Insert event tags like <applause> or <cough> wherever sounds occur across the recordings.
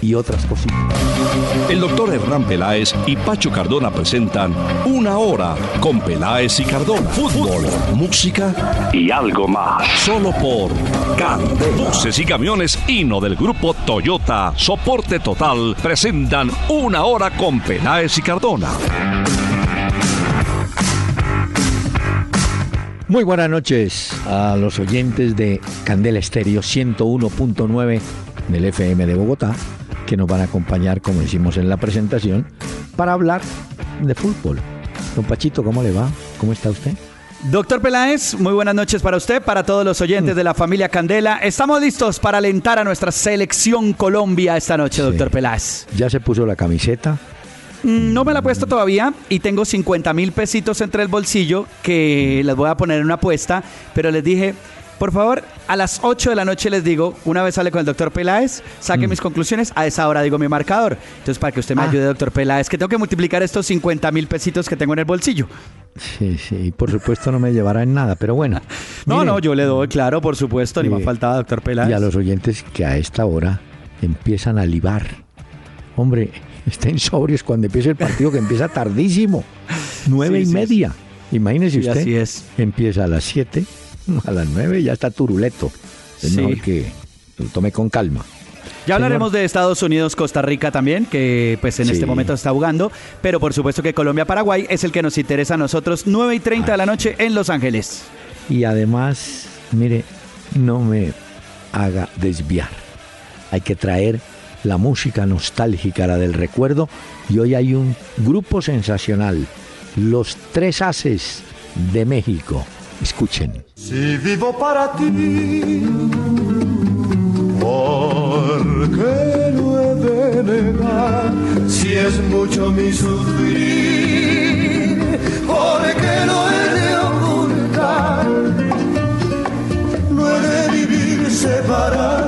y otras cositas. El doctor Hernán Peláez y Pacho Cardona presentan Una Hora con Peláez y Cardona. Fútbol, música y algo más. Solo por Candela. Buses y camiones Hino del grupo Toyota, soporte total, presentan Una Hora con Peláez y Cardona. Muy buenas noches a los oyentes de Candela Estéreo 101.9 del FM de Bogotá que nos van a acompañar, como decimos en la presentación, para hablar de fútbol. Don Pachito, ¿cómo le va? ¿Cómo está usted? Doctor Peláez, muy buenas noches para usted, para todos los oyentes de la familia Candela. Estamos listos para alentar a nuestra selección Colombia esta noche, doctor Peláez. ¿Ya se puso la camiseta? Mm, no me la he puesto todavía y tengo 50 mil pesitos entre el bolsillo que les voy a poner en una apuesta, pero les dije, por favor, a las 8 de la noche les digo, una vez sale con el doctor Peláez, saque mm. mis conclusiones, a esa hora digo mi marcador. Entonces, para que usted me ah. ayude, doctor Peláez, que tengo que multiplicar estos 50 mil pesitos que tengo en el bolsillo. Sí, sí, por supuesto no me llevará en nada, pero bueno. <laughs> no, no, yo le doy, claro, por supuesto, ni me faltaba, doctor Peláez. Y a los oyentes que a esta hora empiezan a libar. Hombre, estén sobrios cuando empiece el partido, que empieza tardísimo, <laughs> nueve y media. Imagínese usted. así es. Empieza a las siete <laughs> a las 9 ya está turuleto. Es mejor que lo tome con calma. Ya hablaremos de Estados Unidos, Costa Rica también, que pues en este momento está jugando, pero por supuesto que Colombia-Paraguay es el que nos interesa a nosotros, 9 y 30 de la noche en Los Ángeles. Y además, mire, no me haga desviar. Hay que traer la música nostálgica, la del recuerdo, y hoy hay un grupo sensacional, Los Tres Haces de México. Escuchen. Si vivo para ti, ¿por qué no he de negar? Si es mucho mi sufrir, ¿por qué no he de ocultar? No he de vivir separado,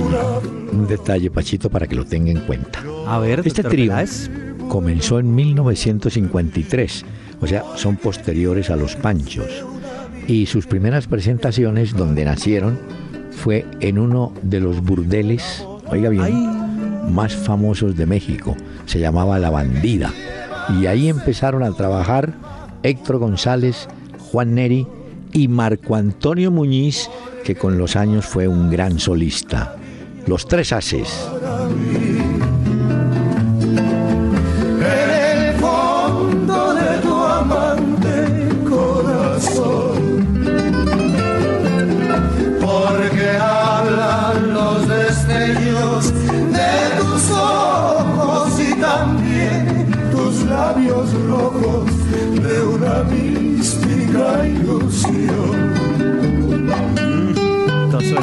detalle, un detalle, Pachito, para que lo tenga en cuenta. A ver, este trío comenzó en 1953, o sea, son posteriores a los Panchos. Y sus primeras presentaciones, donde nacieron, fue en uno de los burdeles, oiga bien, más famosos de México. Se llamaba La Bandida y ahí empezaron a trabajar Héctor González, Juan Neri y Marco Antonio Muñiz, que con los años fue un gran solista. Los tres haces.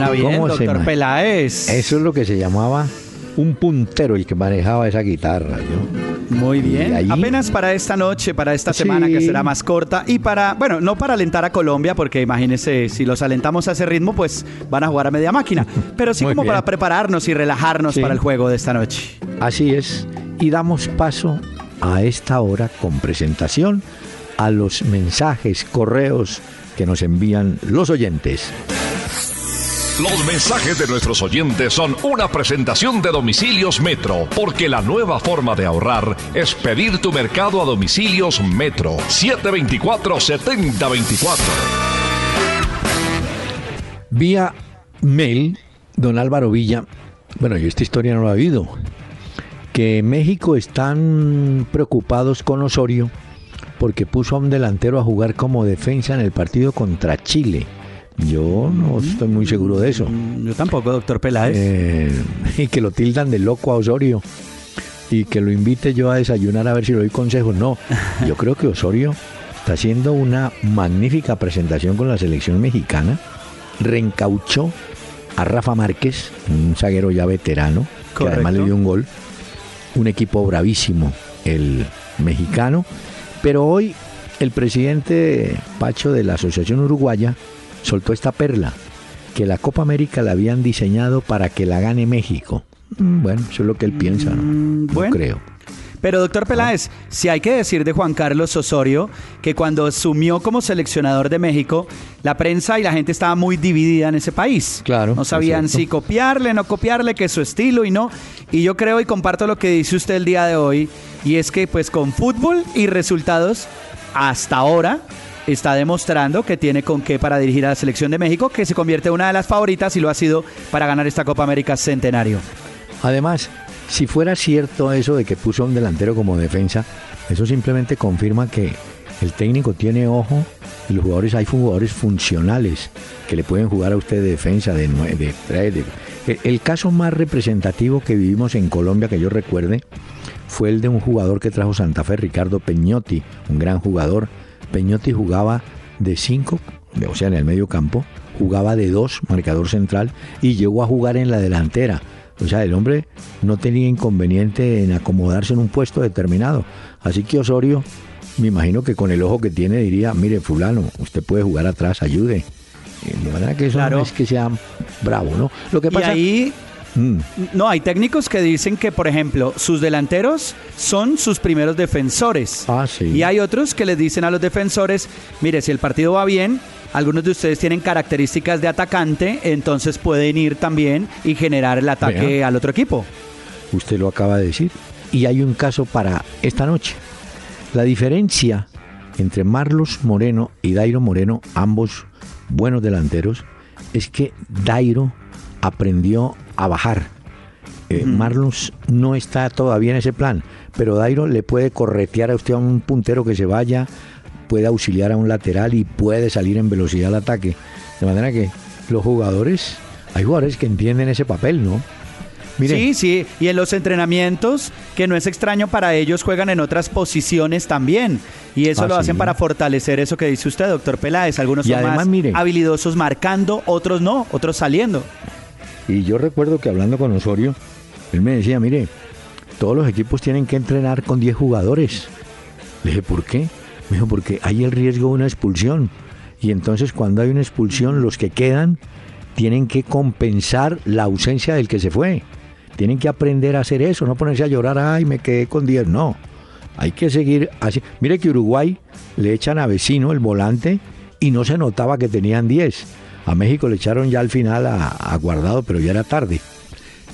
Suena bien, doctor Peláez. Eso es lo que se llamaba un puntero el que manejaba esa guitarra. Muy bien. Apenas para esta noche, para esta semana que será más corta y para, bueno, no para alentar a Colombia, porque imagínense, si los alentamos a ese ritmo, pues van a jugar a media máquina. Pero sí como para prepararnos y relajarnos para el juego de esta noche. Así es. Y damos paso a esta hora con presentación a los mensajes, correos que nos envían los oyentes. Los mensajes de nuestros oyentes son una presentación de Domicilios Metro, porque la nueva forma de ahorrar es pedir tu mercado a Domicilios Metro 724-7024. Vía mail, don Álvaro Villa, bueno, yo esta historia no la he oído, que México están preocupados con Osorio porque puso a un delantero a jugar como defensa en el partido contra Chile. Yo no estoy muy seguro de eso. Mm, yo tampoco, doctor Peláez. Eh, <laughs> y que lo tildan de loco a Osorio. y que lo invite yo a desayunar a ver si le doy consejos. No, <laughs> yo creo que Osorio está haciendo una magnífica presentación con la selección mexicana. Reencauchó a Rafa Márquez, un zaguero ya veterano, que además le dio un gol. Un equipo bravísimo, el mexicano. Pero hoy el presidente Pacho de la Asociación Uruguaya soltó esta perla, que la Copa América la habían diseñado para que la gane México. Mm, bueno, eso es lo que él piensa, ¿no? Mm, bueno. creo. Pero doctor Peláez, si hay que decir de Juan Carlos Osorio que cuando asumió como seleccionador de México, la prensa y la gente estaba muy dividida en ese país. Claro. No sabían si copiarle, no copiarle, que es su estilo y no. Y yo creo y comparto lo que dice usted el día de hoy, y es que pues con fútbol y resultados, hasta ahora está demostrando que tiene con qué para dirigir a la selección de México, que se convierte en una de las favoritas y lo ha sido para ganar esta Copa América Centenario. Además, si fuera cierto eso de que puso un delantero como defensa, eso simplemente confirma que el técnico tiene ojo y los jugadores, hay jugadores funcionales que le pueden jugar a usted de defensa, de, de, de, el caso más representativo que vivimos en Colombia, que yo recuerde, fue el de un jugador que trajo Santa Fe, Ricardo Peñotti, un gran jugador. Peñotti jugaba de 5, o sea, en el medio campo, jugaba de 2, marcador central, y llegó a jugar en la delantera. O sea, el hombre no tenía inconveniente en acomodarse en un puesto determinado. Así que Osorio, me imagino que con el ojo que tiene diría, mire fulano, usted puede jugar atrás, ayude. Eh, de manera que eso no es que sea bravo, ¿no? Lo que pasa... ahí Mm. No, hay técnicos que dicen que, por ejemplo, sus delanteros son sus primeros defensores. Ah, y hay otros que les dicen a los defensores, mire, si el partido va bien, algunos de ustedes tienen características de atacante, entonces pueden ir también y generar el ataque al otro equipo. Usted lo acaba de decir. Y hay un caso para esta noche. La diferencia entre Marlos Moreno y Dairo Moreno, ambos buenos delanteros, es que Dairo aprendió a bajar. Eh, Marlons no está todavía en ese plan, pero Dairo le puede corretear a usted a un puntero que se vaya, puede auxiliar a un lateral y puede salir en velocidad al ataque. De manera que los jugadores, hay jugadores que entienden ese papel, ¿no? Sí, sí, y en los entrenamientos, que no es extraño para ellos, juegan en otras posiciones también. Y eso lo ah, hacen para fortalecer eso que dice usted, doctor Peláez. Algunos son más habilidosos marcando, otros no, otros saliendo. Y yo recuerdo que hablando con Osorio, él me decía, mire, todos los equipos tienen que entrenar con 10 jugadores. Le dije, ¿por qué? Me dijo, porque hay el riesgo de una expulsión. Y entonces cuando hay una expulsión, los que quedan tienen que compensar la ausencia del que se fue. Tienen que aprender a hacer eso, no ponerse a llorar, ay, me quedé con 10. No, hay que seguir así. Mire que Uruguay le echan a vecino el volante y no se notaba que tenían 10 a México le echaron ya al final a, Guardado, pero ya era tarde.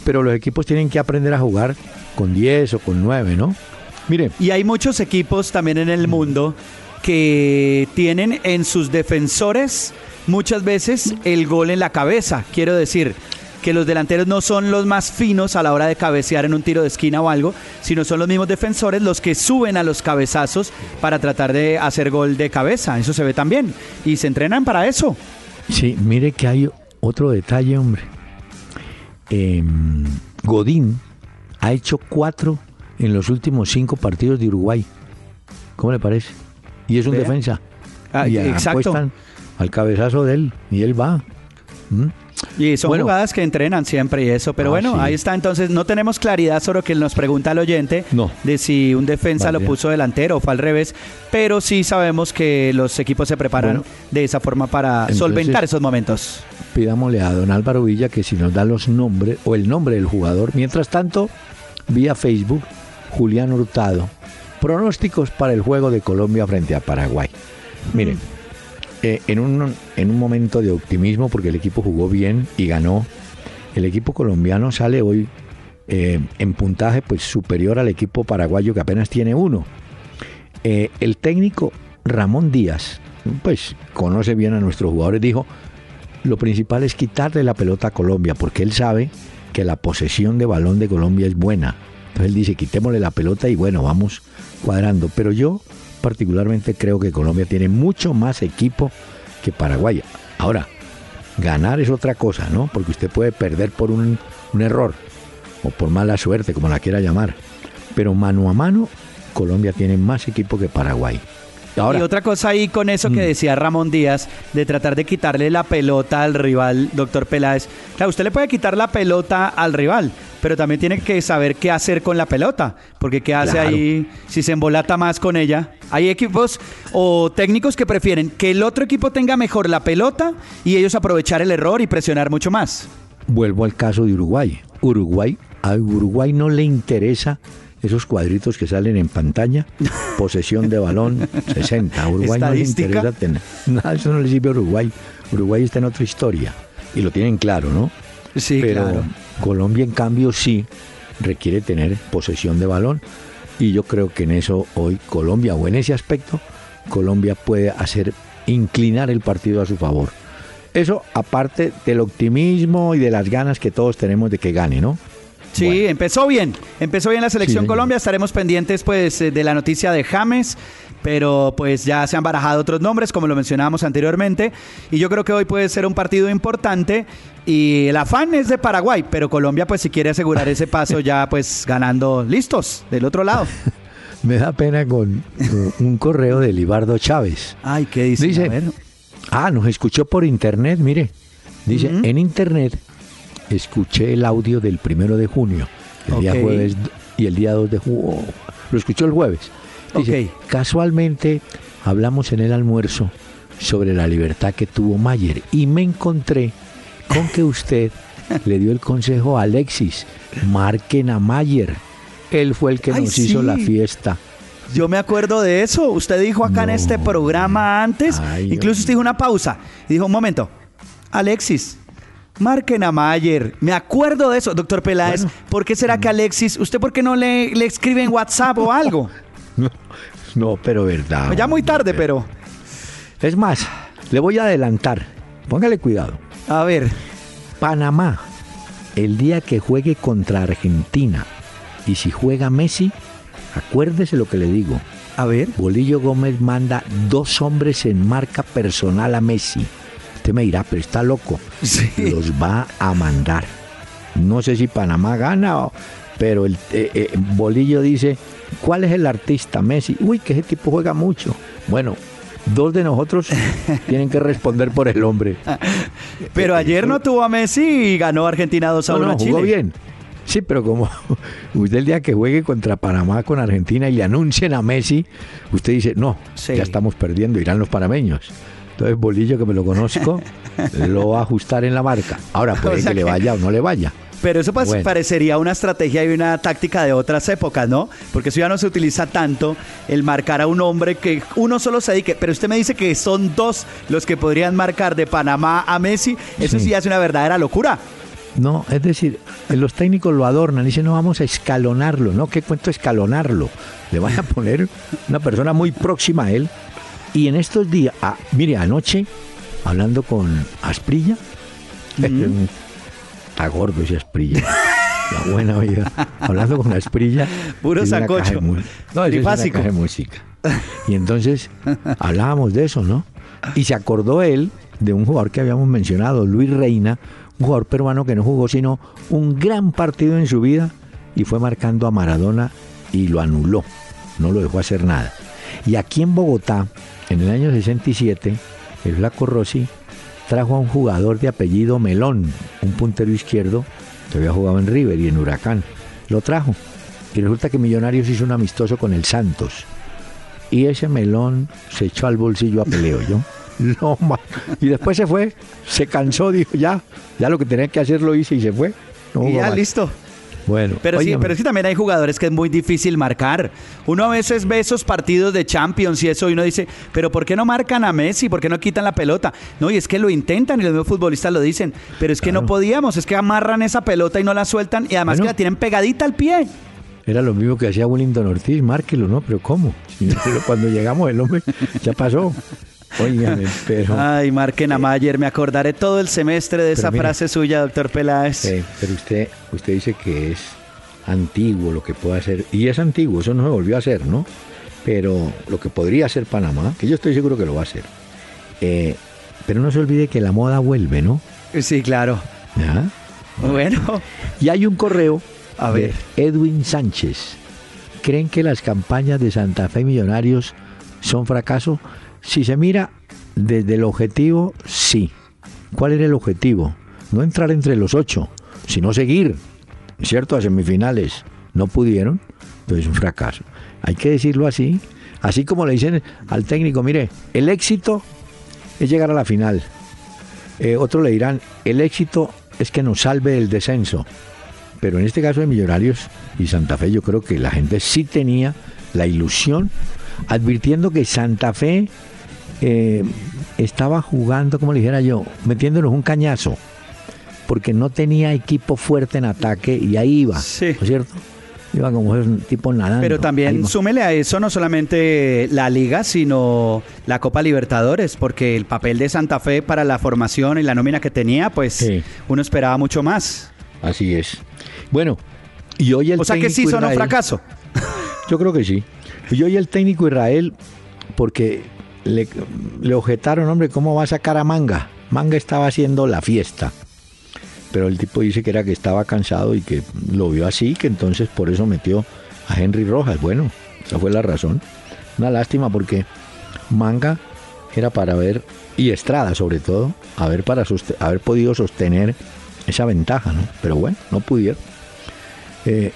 Pero los equipos tienen que aprender a jugar con 10 o con 9, ¿no? Mire. Y hay muchos equipos también en el mundo que tienen en sus defensores muchas veces el gol en la cabeza. Quiero decir, que los delanteros no son los más finos a la hora de cabecear en un tiro de esquina o algo, sino son los mismos defensores los que suben a los cabezazos para tratar de hacer gol de cabeza. Eso se ve también. Y se entrenan para eso. Sí, mire que hay otro detalle, hombre. Em, Godín ha hecho cuatro en los últimos cinco partidos de Uruguay. ¿Cómo le parece? Y es un defensa. Ah, y exacto. al cabezazo de él y él va. ¿Mm? Y son jugadas que entrenan siempre y eso. Pero ah, bueno, ahí está. Entonces, no tenemos claridad sobre lo que nos pregunta el oyente de si un defensa lo puso delantero o fue al revés. Pero sí sabemos que los equipos se preparan de esa forma para solventar esos momentos. Pidámosle a don Álvaro Villa que si nos da los nombres o el nombre del jugador. Mientras tanto, vía Facebook, Julián Hurtado. Pronósticos para el juego de Colombia frente a Paraguay. Miren. En, un, en un momento de optimismo porque el equipo jugó bien y ganó. El equipo colombiano sale hoy eh, en puntaje pues superior al equipo paraguayo que apenas tiene uno. Eh, el técnico Ramón Díaz, pues conoce bien a nuestros jugadores, dijo, lo principal es quitarle la pelota a Colombia porque él sabe que la posesión de balón de Colombia es buena. Entonces él dice, quitémosle la pelota y bueno, vamos cuadrando. Pero yo particularmente creo que Colombia tiene mucho más equipo que Paraguay. Ahora, ganar es otra cosa, ¿no? Porque usted puede perder por un, error o por mala suerte, como la quiera llamar. Pero mano a mano, Colombia tiene más equipo que Paraguay. y otra cosa ahí con eso que mm. decía Ramón Díaz, de tratar de quitarle la pelota al rival, doctor Peláez. Claro, usted le puede quitar la pelota al rival, pero también tiene que saber qué hacer con la pelota, porque qué hace ahí si se embolata más con ella. Hay equipos o técnicos que prefieren que el otro equipo tenga mejor la pelota y ellos aprovechar el error y presionar mucho más. Vuelvo al caso de Uruguay. Uruguay, a Uruguay no le interesa esos cuadritos que salen en pantalla, <laughs> posesión de balón 60. A Uruguay no le interesa tener. Nada, eso no le sirve a Uruguay. Uruguay está en otra historia y lo tienen claro, ¿no? Sí, Pero Colombia, en cambio, sí requiere tener posesión de balón y yo creo que en eso hoy Colombia, o en ese aspecto, Colombia puede hacer inclinar el partido a su favor. Eso aparte del optimismo y de las ganas que todos tenemos de que gane, ¿no? Sí, empezó bien. Empezó bien la selección Colombia. Estaremos pendientes pues eh, de la noticia de James, pero pues ya se han barajado otros nombres, como lo mencionábamos anteriormente. Y yo creo que hoy puede ser un partido importante. Y el afán es de Paraguay, pero Colombia pues si quiere asegurar ese paso ya pues ganando listos del otro lado. <laughs> Me da pena con un correo de Libardo Chávez. Ay, ¿qué dice? Dice, ah, nos escuchó por internet, mire. Dice, en internet escuché el audio del primero de junio, el día jueves y el día 2 de junio. Lo escuchó el jueves. Dice, casualmente hablamos en el almuerzo sobre la libertad que tuvo Mayer y me encontré con que usted <laughs> le dio el consejo a Alexis, marquen a Mayer. Él fue el que nos hizo la fiesta. Yo me acuerdo de eso. Usted dijo acá en este programa antes, incluso usted dijo una pausa. dijo, un momento, Alexis, Marquen a Mayer. Me acuerdo de eso, doctor Peláez. ¿Por qué será que Alexis, usted por qué no le, le escribe en WhatsApp o algo? <laughs> <laughs> No, no pero verdad. Ya muy tarde, pero... Es más, le voy a adelantar. Póngale cuidado. A ver. Panamá, el día que juegue contra Argentina y si juega Messi, acuérdese lo que le digo. A ver. Bolillo Gómez manda dos hombres en marca personal a Messi Usted me dirá, pero está loco. Los va a mandar. No sé si Panamá gana, pero el eh, eh, Bolillo dice, ¿cuál es el artista Messi? Uy, que ese tipo juega mucho. Bueno, dos de nosotros <laughs> tienen que responder por el hombre. Pero ayer no tuvo a Messi y ganó Argentina 2 a 1 no, jugó bien. Sí, pero como <laughs> usted el día que juegue contra Panamá con Argentina y le anuncien a Messi, usted dice, no, ya estamos perdiendo, irán los panameños. Entonces Bolillo, que me lo conozco, <laughs> lo va a ajustar en la marca. Ahora puede que, le vaya o no le vaya. Pero eso pues parecería una estrategia y una táctica de otras épocas, ¿no? Porque eso ya no se utiliza tanto el marcar a un hombre que uno solo se dedique. Pero usted me dice que son dos los que podrían marcar de Panamá a Messi. Eso sí, sí es una verdadera locura. No, es decir, los técnicos lo adornan, dicen, no, vamos a escalonarlo, ¿no? ¿Qué cuento escalonarlo? Le van a <laughs> poner una persona muy próxima a él y en estos días, ah, mire, anoche, hablando con Asprilla, está gordo ese Asprilla. La buena vida. Hablando con Asprilla. Puro sacocho. No, es una caja de música. Y entonces hablábamos de eso, ¿no? Y se acordó él de un jugador que habíamos mencionado, Luis Reina, un jugador peruano que no jugó sino un gran partido en su vida y fue marcando a Maradona y lo anuló, no lo dejó hacer nada. Y aquí en Bogotá, en el año 67, el Flaco Rossi trajo a un jugador de apellido Melón, un puntero izquierdo que había jugado en River y en Huracán. Lo trajo. Y resulta que Millonarios hizo un amistoso con el Santos. Y ese melón se echó al bolsillo a peleo, ¿yo? <laughs> No, y después se fue, se cansó, dijo, ya, ya lo que tenía que hacer lo hice y se fue. y ya, listo. Bueno, pero sí, pero sí también hay jugadores que es muy difícil marcar. Uno a veces ve esos partidos de Champions y eso y uno dice, pero ¿por qué no marcan a Messi? ¿Por qué no quitan la pelota? No, y es que lo intentan y los mismos futbolistas lo dicen, pero es que no podíamos, es que amarran esa pelota y no la sueltan y además que la tienen pegadita al pie. Era lo mismo que hacía Wellington Ortiz, márquelo, ¿no? Pero ¿cómo? Pero cuando llegamos el hombre ya pasó. Óigame, pero... Ay, marquen a Mayer, me acordaré todo el semestre de esa frase suya, doctor Peláez. Sí, pero usted, usted dice que es antiguo lo que puede hacer, y es antiguo, eso no se volvió a hacer, ¿no? Pero lo que podría hacer Panamá, que yo estoy seguro que lo va a hacer. Eh, pero no se olvide que la moda vuelve, ¿no? Sí, claro. Bueno. Y hay un correo a ver. Edwin Sánchez. creen que las campañas de Santa Fe Millonarios son fracaso. Si se mira desde el objetivo, sí. ¿Cuál era el objetivo? No entrar entre los ocho, sino seguir, ¿cierto? A semifinales. No pudieron, entonces es un fracaso. Hay que decirlo así. Así como le dicen al técnico, mire, el éxito es llegar a la final. Eh, otros le dirán, el éxito es que nos salve del descenso. Pero en este caso de Millonarios y Santa Fe, yo creo que la gente sí tenía la ilusión, advirtiendo que Santa Fe eh, estaba jugando, como le dijera yo, metiéndonos un cañazo, porque no tenía equipo fuerte en ataque y ahí iba, ¿no es cierto? Iba como un tipo nadando. Pero también súmele a eso no solamente la liga, sino la Copa Libertadores, porque el papel de Santa Fe para la formación y la nómina que tenía, pues uno esperaba mucho más. Así es. Bueno, y hoy el O sea que sí sonó fracaso. Yo creo que sí. Y hoy el técnico Israel, porque le, objetaron, hombre, ¿cómo va a sacar a Manga? Manga estaba haciendo la fiesta. Pero el tipo dice que era que estaba cansado y que lo vio así, que entonces por eso metió a Henry Rojas. Bueno, esa fue la razón. Una lástima porque Manga era para ver, y Estrada sobre todo, haber, para haber podido sostener esa ventaja, ¿no? Pero bueno, no pudieron. Eh,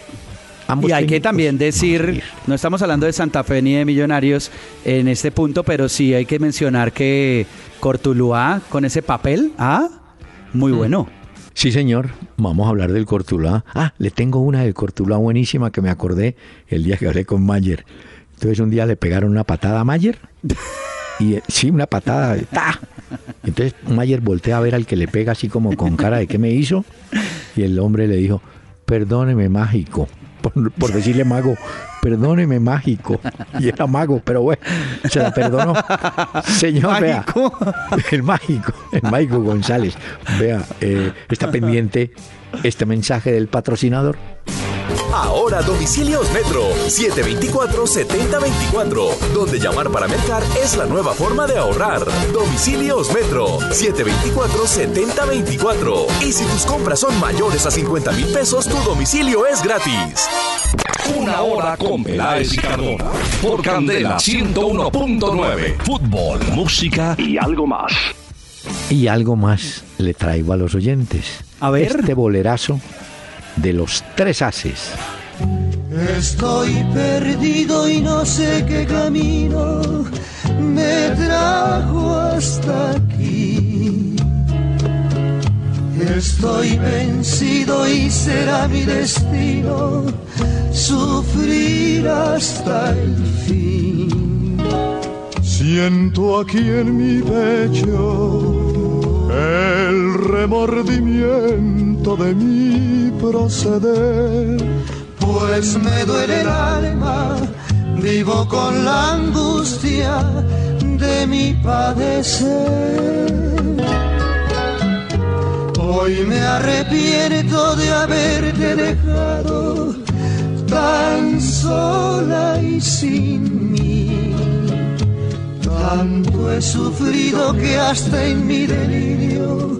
y hay que también decir, no estamos hablando de Santa Fe ni de Millonarios en este punto, pero sí hay que mencionar que Cortuluá con ese papel, ah, muy mm. bueno. Sí, señor. Vamos a hablar del Cortuluá. Ah, le tengo una del Cortuluá buenísima que me acordé el día que hablé con Mayer. Entonces un día le pegaron una patada a Mayer. <laughs> Y eh, sí, una patada. ¡ta! Entonces Mayer voltea a ver al que le pega así como con cara de qué me hizo. Y el hombre le dijo, perdóneme mágico, por, decirle mago, perdóneme mágico. Y era mago, pero bueno, se la perdonó. Señor, vea, el mágico, el mágico González, vea, eh, está pendiente este mensaje del patrocinador. Ahora domicilios Metro 724-7024, donde llamar para mercar es la nueva forma de ahorrar. Domicilios Metro 724-7024. Y si tus compras son mayores a 50 mil pesos, tu domicilio es gratis. Una hora con Peláez y Cardona. Por Candela 101.9. Fútbol, música y algo más. Y algo más le traigo a los oyentes. A ver. Este bolerazo de los tres haces. Estoy perdido y no sé qué camino me trajo hasta aquí. Estoy vencido y será mi destino sufrir hasta el fin. Siento aquí en mi pecho el remordimiento de mi proceder, pues me duele el alma, vivo con la angustia de mi padecer. Hoy me arrepiento de haberte dejado tan sola y sin mí. Tanto he sufrido que hasta en mi delirio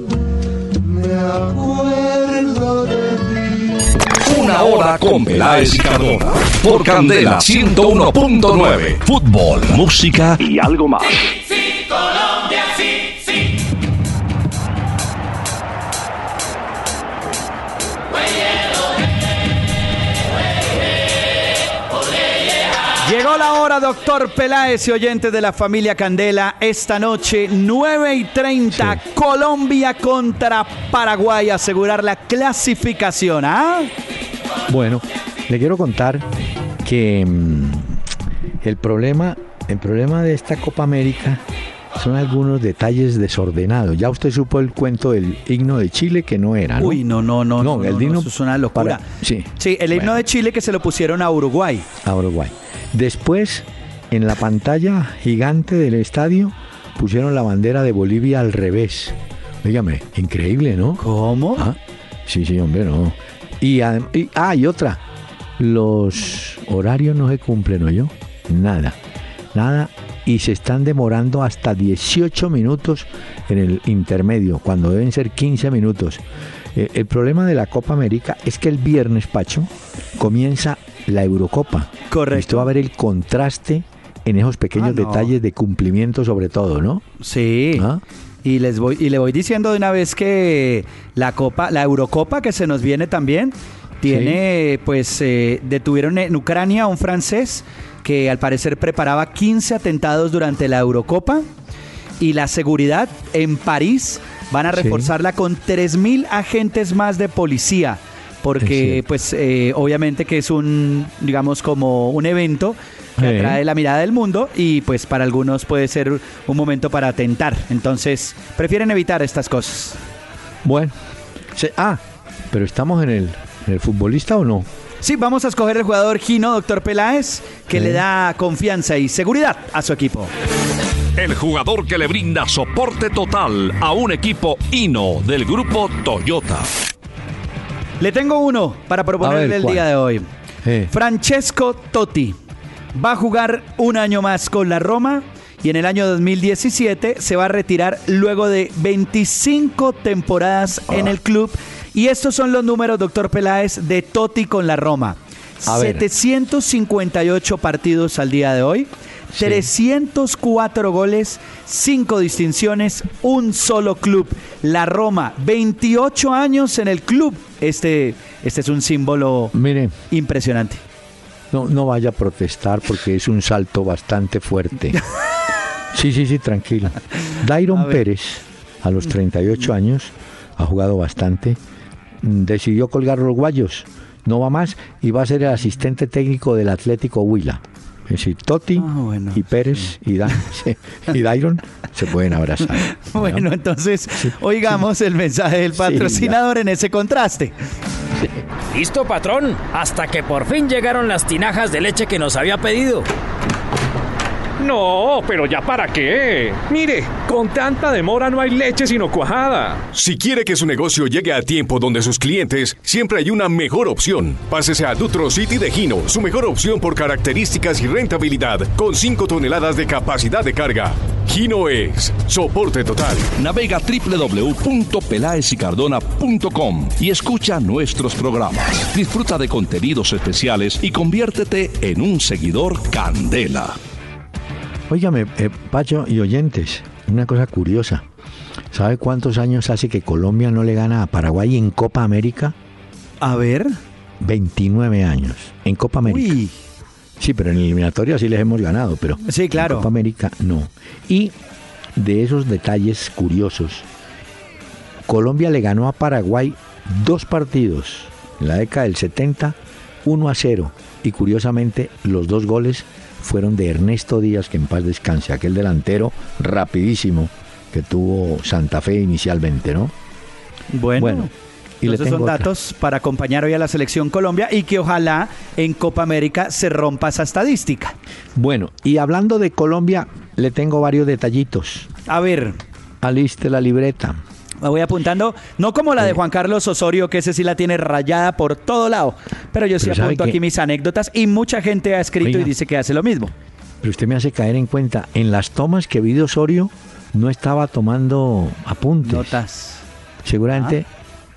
me acuerdo de ti. Una hora con Peláez y Cardona. Por Candela 101.9. Fútbol, música y algo más. Llegó la hora, doctor Peláez y oyentes de la familia Candela. Esta noche, 9 y 30, Colombia contra Paraguay. Asegurar la clasificación. ¿ah? Bueno, le quiero contar que mm, el, problema, el problema de esta Copa América son algunos detalles desordenados. Ya usted supo el cuento del himno de Chile que no era. Uy, no, no, no. No, el himno es una locura. sí. Sí, el himno de Chile que se lo pusieron a Uruguay. A Uruguay. Después, en la pantalla gigante del estadio, pusieron la bandera de Bolivia al revés. Dígame, increíble, ¿no? ¿Cómo? Ah, sí, sí, hombre, no. Y, ah, y otra, los horarios no se cumplen, ¿no yo? Nada, nada. Y se están demorando hasta 18 minutos en el intermedio, cuando deben ser 15 minutos. Eh, el problema de la Copa América es que el viernes, Pacho, comienza la Eurocopa Correcto. Usted va a ver el contraste en esos pequeños Ah, no. detalles de cumplimiento sobre todo, ¿no? Sí. ¿Ah? Y les voy y le voy diciendo de una vez que la Copa, la Eurocopa que se nos viene también tiene pues eh, detuvieron en Ucrania a un francés que al parecer preparaba 15 atentados durante la Eurocopa y la seguridad en París van a Sí. reforzarla con 3000 agentes más de policía porque pues eh, obviamente que es un digamos como un evento que Sí. atrae la mirada del mundo y pues para algunos puede ser un momento para atentar. Entonces, prefieren evitar estas cosas. Bueno. Ah, pero estamos en el, en el futbolista o no? Sí, vamos a escoger el jugador Gino, doctor Peláez, que Sí. le da confianza y seguridad a su equipo. El jugador que le brinda soporte total a un equipo Hino del grupo Toyota. Le tengo uno para proponerle ver, el día de hoy. Francesco Totti va a jugar un año más con la Roma y en el año 2017 se va a retirar luego de 25 temporadas en el club. Y estos son los números, doctor Peláez, de Totti con la Roma. A ver. 758 partidos al día de hoy, Sí. 304 goles, 5 distinciones, un solo club. La Roma, 28 años en el club. Este, este es un símbolo Mire, impresionante. no, no vaya a protestar porque es un salto bastante fuerte. <laughs> Sí, sí, sí, tranquila. A Dairon ver. Pérez, a los 38 años, ha jugado bastante. Decidió colgar los guayos. No va más y va a ser el asistente técnico del Atlético Huila. Es decir, Totti Ah, bueno. y Pérez y, Da- <laughs> y Dairon se pueden abrazar. <laughs> ¿no? Bueno, entonces oigamos el mensaje del Sí, patrocinador en ese contraste. Listo, patrón. Hasta que por fin llegaron las tinajas de leche que nos había pedido. No, pero ya para qué. Mire, con tanta demora no hay leche sino cuajada. Si quiere que su negocio llegue a tiempo donde sus clientes, siempre hay una mejor opción. Pásese a Dutro City de Gino, su mejor opción por características y rentabilidad, con 5 toneladas de capacidad de carga. Gino es soporte total. Navega www.pelaesicardona.com y escucha nuestros programas. Disfruta de contenidos especiales y conviértete en un seguidor Candela. Óigame, eh, Pacho y oyentes, una cosa curiosa. ¿Sabe cuántos años hace que Colombia no le gana a Paraguay en Copa América? A ver. 29 años. En Copa América. Uy. Sí, pero en eliminatoria sí les hemos ganado, pero Sí, claro. en Copa América no. Y de esos detalles curiosos, Colombia le ganó a Paraguay dos partidos en la década del 70, 1 a 0. Y curiosamente, los dos goles fueron de Ernesto Díaz, que en paz descanse, aquel delantero rapidísimo que tuvo Santa Fe inicialmente, ¿no? Bueno. Bueno, y Entonces son otra. datos para acompañar hoy a la selección Colombia y que ojalá en Copa América se rompa esa estadística. Bueno, y hablando de Colombia, le tengo varios detallitos. A ver, Aliste la libreta. Me voy apuntando, no como la de Juan Carlos Osorio, que ese sí la tiene rayada por todo lado, pero yo sí Pero ¿sabe apunto aquí mis anécdotas y mucha gente ha escrito Oiga. y dice que hace lo mismo. Pero usted me hace caer en cuenta, en las tomas que vi de Osorio no estaba tomando apuntes. Notas. Seguramente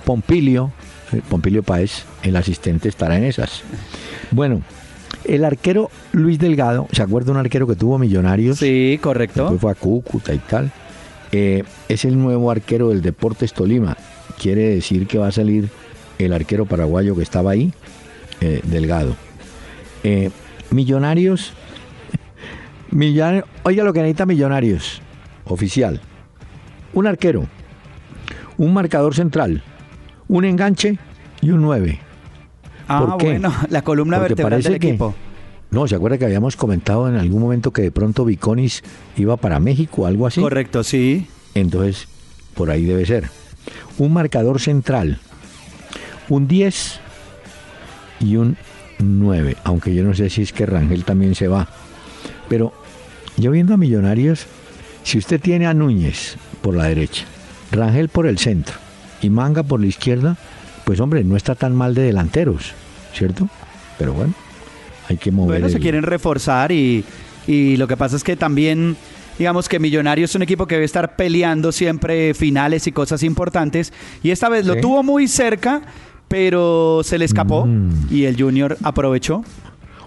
Pompilio, eh, Pompilio Páez, el asistente, estará en esas. Bueno, el arquero Luis Delgado, ¿se acuerda un arquero que tuvo millonarios? Sí, correcto. Después fue a Cúcuta y tal. Eh, es el nuevo arquero del Deportes Tolima. Quiere decir que va a salir el arquero paraguayo que estaba ahí, eh, Delgado. Eh, millonarios. <laughs> Millonario- oiga lo que necesita Millonarios. Oficial. Un arquero. Un marcador central. Un enganche y un 9. Ah, bueno, <laughs> la columna Porque vertebral del que- equipo. No, ¿se acuerda que habíamos comentado en algún momento que de pronto Viconis iba para México o algo así? Correcto, sí. Entonces, por ahí debe ser. Un marcador central, un 10 y un 9, aunque yo no sé si es que Rangel también se va. Pero yo viendo a Millonarios, si usted tiene a Núñez por la derecha, Rangel por el centro y Manga por la izquierda, pues hombre, no está tan mal de delanteros, ¿cierto? Pero bueno, hay que mover. Bueno, se quieren reforzar y, y lo que pasa es que también, digamos que Millonarios es un equipo que debe estar peleando siempre finales y cosas importantes. Y esta vez lo tuvo muy cerca, pero se le escapó Mm. y el Junior aprovechó.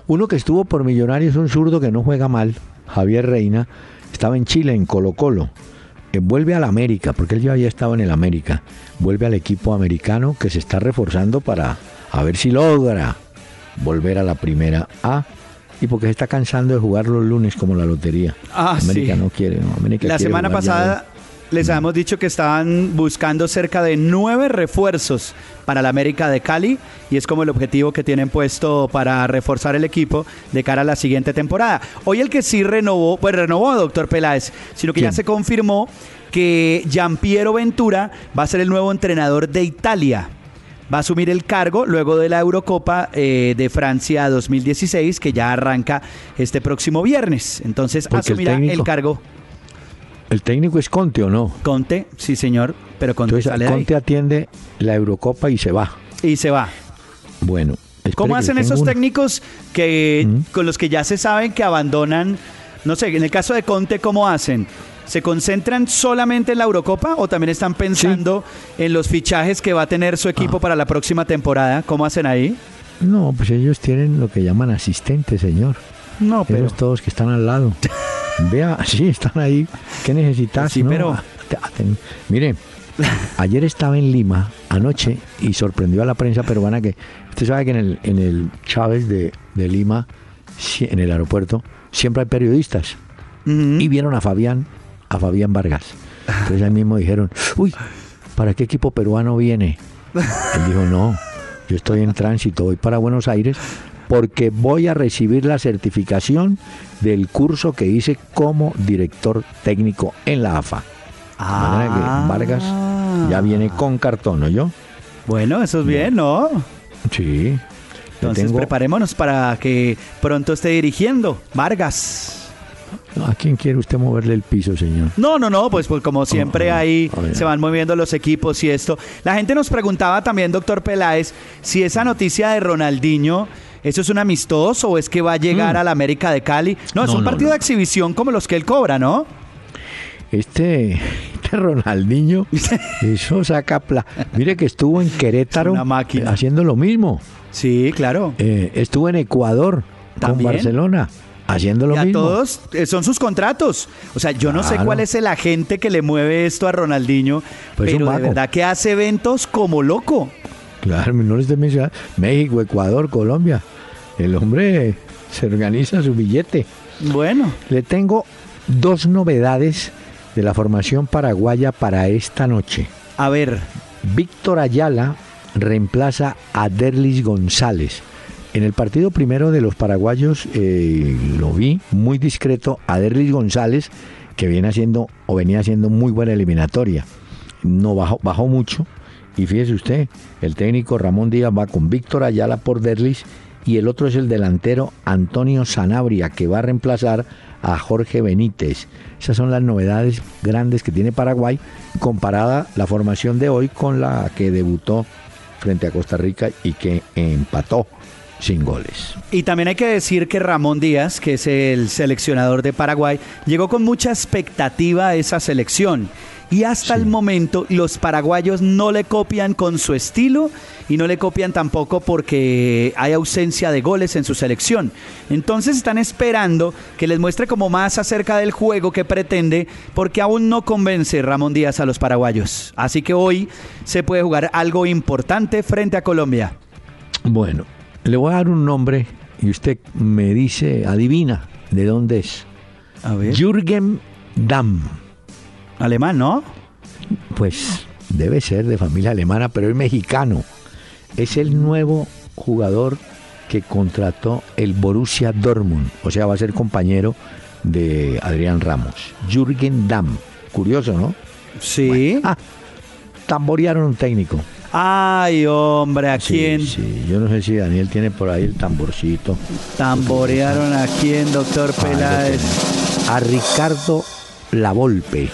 Uno que estuvo por Millonarios, un zurdo que no juega mal, Javier Reina, estaba en Chile, en Colo Colo. Eh, vuelve al América, porque él ya había estado en el América. Vuelve al equipo americano que se está reforzando para a ver si logra volver a la primera A. Y porque se está cansando de jugar los lunes como la lotería. Ah, América sí. no quiere. no, América La quiere semana pasada les habíamos dicho que estaban buscando cerca de nueve refuerzos para la América de Cali y es como el objetivo que tienen puesto para reforzar el equipo de cara a la siguiente temporada. Hoy el que sí renovó, pues renovó doctor Peláez, sino que ya se confirmó que Giampiero Ventura va a ser el nuevo entrenador de Italia. Va a asumir el cargo luego de la Eurocopa eh, de Francia 2016, que ya arranca este próximo viernes. Entonces Porque el asumirá el, técnico- cargo ¿El técnico es Conte o no? Conte, sí señor, pero Conte Entonces sale de ahí. Conte atiende la Eurocopa y se va. y se va. Bueno. ¿Cómo hacen esos una. técnicos que Mm. con los que ya se saben que abandonan? No sé, en el caso de Conte, ¿cómo hacen? ¿Se concentran solamente en la Eurocopa o también están pensando en los fichajes que va a tener su Ah. equipo para la próxima temporada? ¿Cómo hacen ahí? No, pues ellos tienen lo que llaman asistentes, señor. No, pero Ellos todos que están al lado. <laughs> Vea, sí, están ahí. ¿Qué necesitas? Sí, No, pero- ah, ten- Mire, ayer estaba en Lima, anoche, y sorprendió a la prensa peruana que... Usted sabe que en el, en el Chávez de, de Lima, en el aeropuerto, siempre hay periodistas. Y vieron a Fabián, a Fabián Vargas. Entonces ahí mismo dijeron, uy, ¿para qué equipo peruano viene? Él dijo, no, yo estoy en tránsito, voy para Buenos Aires porque voy a recibir la certificación del curso que hice como director técnico en la AFA. De manera Ah. que Vargas ya viene con cartón, ¿no yo? Bueno, eso es bien, ¿no? Sí. Entonces tengo- preparémonos para que pronto esté dirigiendo. Vargas. ¿A quién quiere usted moverle el piso, señor? No, no, no, pues, pues como siempre Ah, ahí ah, se van moviendo los equipos y esto. La gente nos preguntaba también, doctor Peláez, si esa noticia de Ronaldinho, ¿eso es un amistoso o es que va a llegar Mm. a la América de Cali? No, es un no, partido no. de exhibición como los que él cobra, ¿no? Este, este Ronaldinho, <laughs> eso saca pla. Mire que estuvo en Querétaro Es una máquina. haciendo lo mismo. Sí, claro. Eh, estuvo en Ecuador También. con Barcelona haciendo lo y a mismo. todos eh, son sus contratos. O sea, yo no sé cuál es el agente que le mueve esto a Ronaldinho, Pues pero de verdad que hace eventos como loco. Claro, no les de mencionar México, Ecuador, Colombia. El hombre se organiza su billete. Bueno, Le tengo dos novedades de la formación paraguaya para esta noche. a ver, Víctor Ayala reemplaza a Derlis González. En el partido primero de los paraguayos eh, lo vi muy discreto a Derlis González, que viene haciendo o venía haciendo muy buena eliminatoria. No bajó, bajó mucho. Y fíjese usted, el técnico Ramón Díaz va con Víctor Ayala por Derlis y el otro es el delantero Antonio Sanabria, que va a reemplazar a Jorge Benítez. Esas son las novedades grandes que tiene Paraguay, comparada la formación de hoy con la que debutó frente a Costa Rica y que empató sin goles. Y también hay que decir que Ramón Díaz, que es el seleccionador de Paraguay, llegó con mucha expectativa a esa selección. Y hasta el momento los paraguayos no le copian con su estilo y no le copian tampoco porque hay ausencia de goles en su selección. Entonces están esperando que les muestre como más acerca del juego que pretende porque aún no convence Ramón Díaz a los paraguayos. Así que hoy se puede jugar algo importante frente a Colombia. Bueno, le voy a dar un nombre y usted me dice, adivina de dónde es. A ver. Jürgen Damm. Alemán, ¿no? Pues debe ser de familia alemana, pero es mexicano. Es el nuevo jugador que contrató el Borussia Dortmund, o sea, va a ser compañero de Adrián Ramos. Jürgen Damm. Curioso, ¿no? Sí. Ah, tamborearon un técnico. Ay, hombre, ¿a quién Sí, yo no sé si Daniel tiene por ahí el tamborcito. tamborearon a quién, doctor Ah, Peláez? A Ricardo Lavolpe,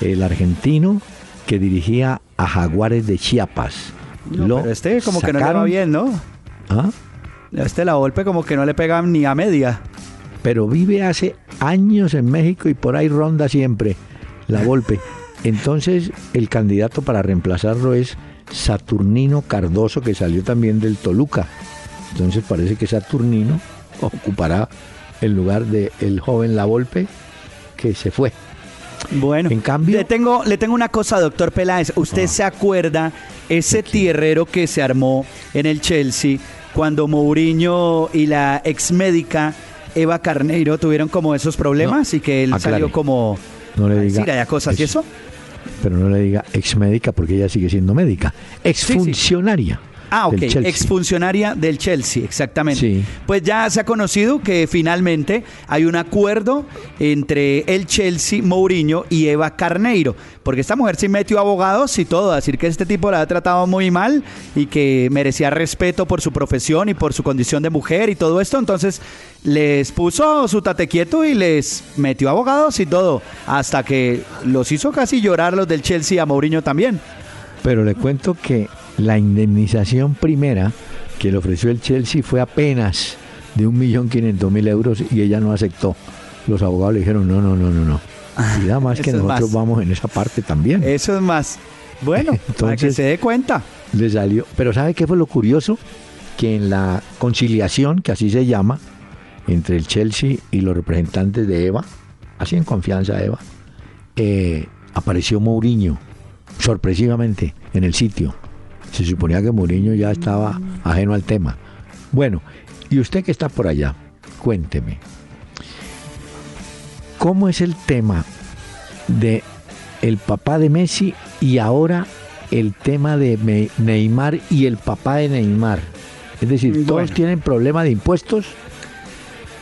el argentino que dirigía a Jaguares de Chiapas. No, Lo pero este como que no le va bien, ¿no? ¿Ah? Este la golpe como que no le pega ni a media. pero vive hace años en México y por ahí ronda siempre la golpe. <laughs> Entonces el candidato para reemplazarlo es Saturnino Cardoso, que salió también del Toluca. Entonces parece que Saturnino ocupará el lugar del el joven La Volpe que se fue. Bueno, En cambio- le tengo, le tengo una cosa, doctor Peláez. ¿Usted Ah. se acuerda ese tierrero que se armó en el Chelsea cuando Mourinho y la ex médica Eva Carneiro tuvieron como esos problemas No, y que él aclare. salió como No le a decir cosas y eso. Pero no le diga ex médica porque ella sigue siendo médica. Ex sí. funcionaria. Ah, ok, del exfuncionaria del Chelsea, exactamente. Sí. Pues ya se ha conocido que finalmente hay un acuerdo entre el Chelsea, Mourinho y Eva Carneiro, porque esta mujer sí metió abogados y todo, a decir que este tipo la ha tratado muy mal y que merecía respeto por su profesión y por su condición de mujer y todo esto, entonces les puso su tate quieto y les metió abogados y todo, hasta que los hizo casi llorar los del Chelsea a Mourinho también. Pero le cuento que la indemnización primera que le ofreció el Chelsea fue apenas de 1.500.000 euros y ella no aceptó. Los abogados le dijeron, no, no, no, no, no. Y nada más que nosotros más. vamos en esa parte también. Eso es más. Bueno, para que se dé cuenta. Le salió. Pero ¿sabe qué fue lo curioso? Que en la conciliación, que así se llama, entre el Chelsea y los representantes de Eva, así en confianza Eva, eh, apareció Mourinho, sorpresivamente, en el sitio. Se suponía que Mourinho ya estaba ajeno al tema. Bueno, y usted que está por allá, cuénteme, ¿cómo es el tema de el papá de Messi y ahora el tema de Neymar y el papá de Neymar? Es decir, todos Bueno. tienen problema de impuestos.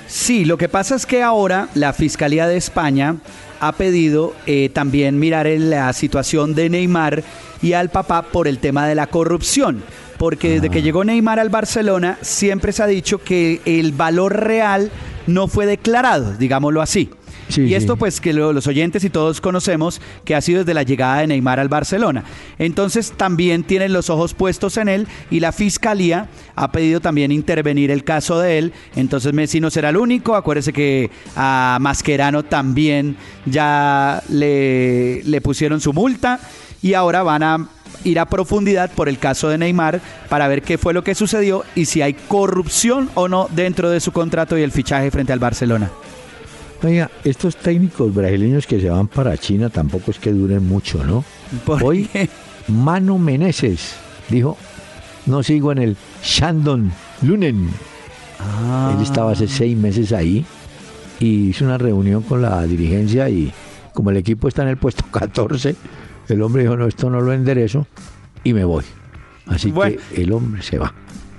Sí, lo que pasa es que ahora la Fiscalía de España ha pedido eh, también mirar en la situación de Neymar y al papá por el tema de la corrupción. Porque desde que llegó Neymar al Barcelona siempre se ha dicho que el valor real no fue declarado, digámoslo así. Sí, y esto pues que lo- los oyentes y todos conocemos que ha sido desde la llegada de Neymar al Barcelona. Entonces también tienen los ojos puestos en él y la fiscalía ha pedido también intervenir el caso de él. Entonces Messi no será el único. Acuérdese que a Mascherano también ya le, le pusieron su multa y ahora van a ir a profundidad por el caso de Neymar para ver qué fue lo que sucedió y si hay corrupción o no dentro de su contrato y el fichaje frente al Barcelona. Oiga, estos técnicos brasileños que se van para China tampoco es que duren mucho, ¿no? ¿Por Hoy, qué? Mano Meneses dijo, no sigo en el Shandon Lunen. Ah. Él estaba hace seis meses ahí y hizo una reunión con la dirigencia y como el equipo está en el puesto <laughs> 14, el hombre dijo, no, esto no lo enderezo y me voy. Así Bueno. que el hombre se va.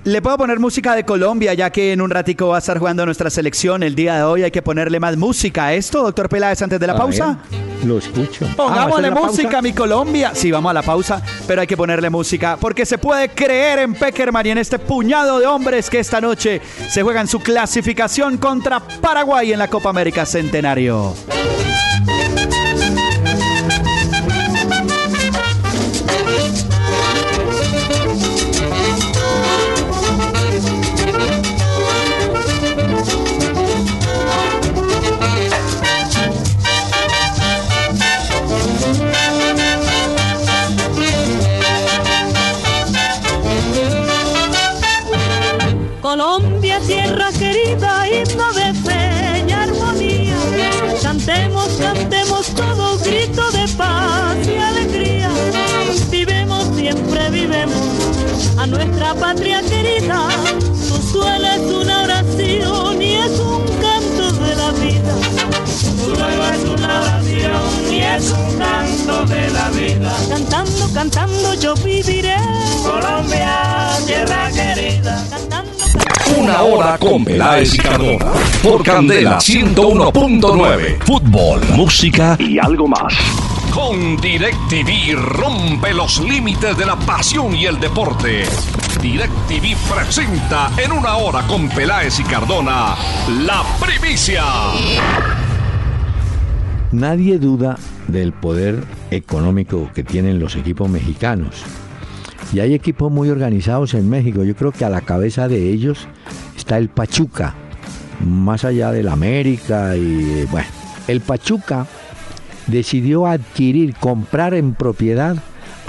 Le puedo poner música de Colombia, ya que en un ratico va a estar jugando nuestra selección. El día de hoy hay que ponerle más música a esto, doctor Peláez, antes de la A pausa. ver, lo escucho. Ah, ¿va a Pongámosle la música, pausa? mi Colombia. Sí, vamos a la pausa, pero hay que ponerle música porque se puede creer en Peckerman y en este puñado de hombres que esta noche se juegan su clasificación contra Paraguay en la Copa América Centenario. Hora con Peláez y Cardona. Por Candela 101.9. Fútbol, música y algo más. Con DirecTV rompe los límites de la pasión y el deporte. DirecTV presenta en una hora con Peláez y Cardona la primicia. Nadie duda del poder económico que tienen los equipos mexicanos. Y hay equipos muy organizados en México. Yo creo que a la cabeza de ellos está el Pachuca, más allá del América y bueno, el Pachuca decidió adquirir, comprar en propiedad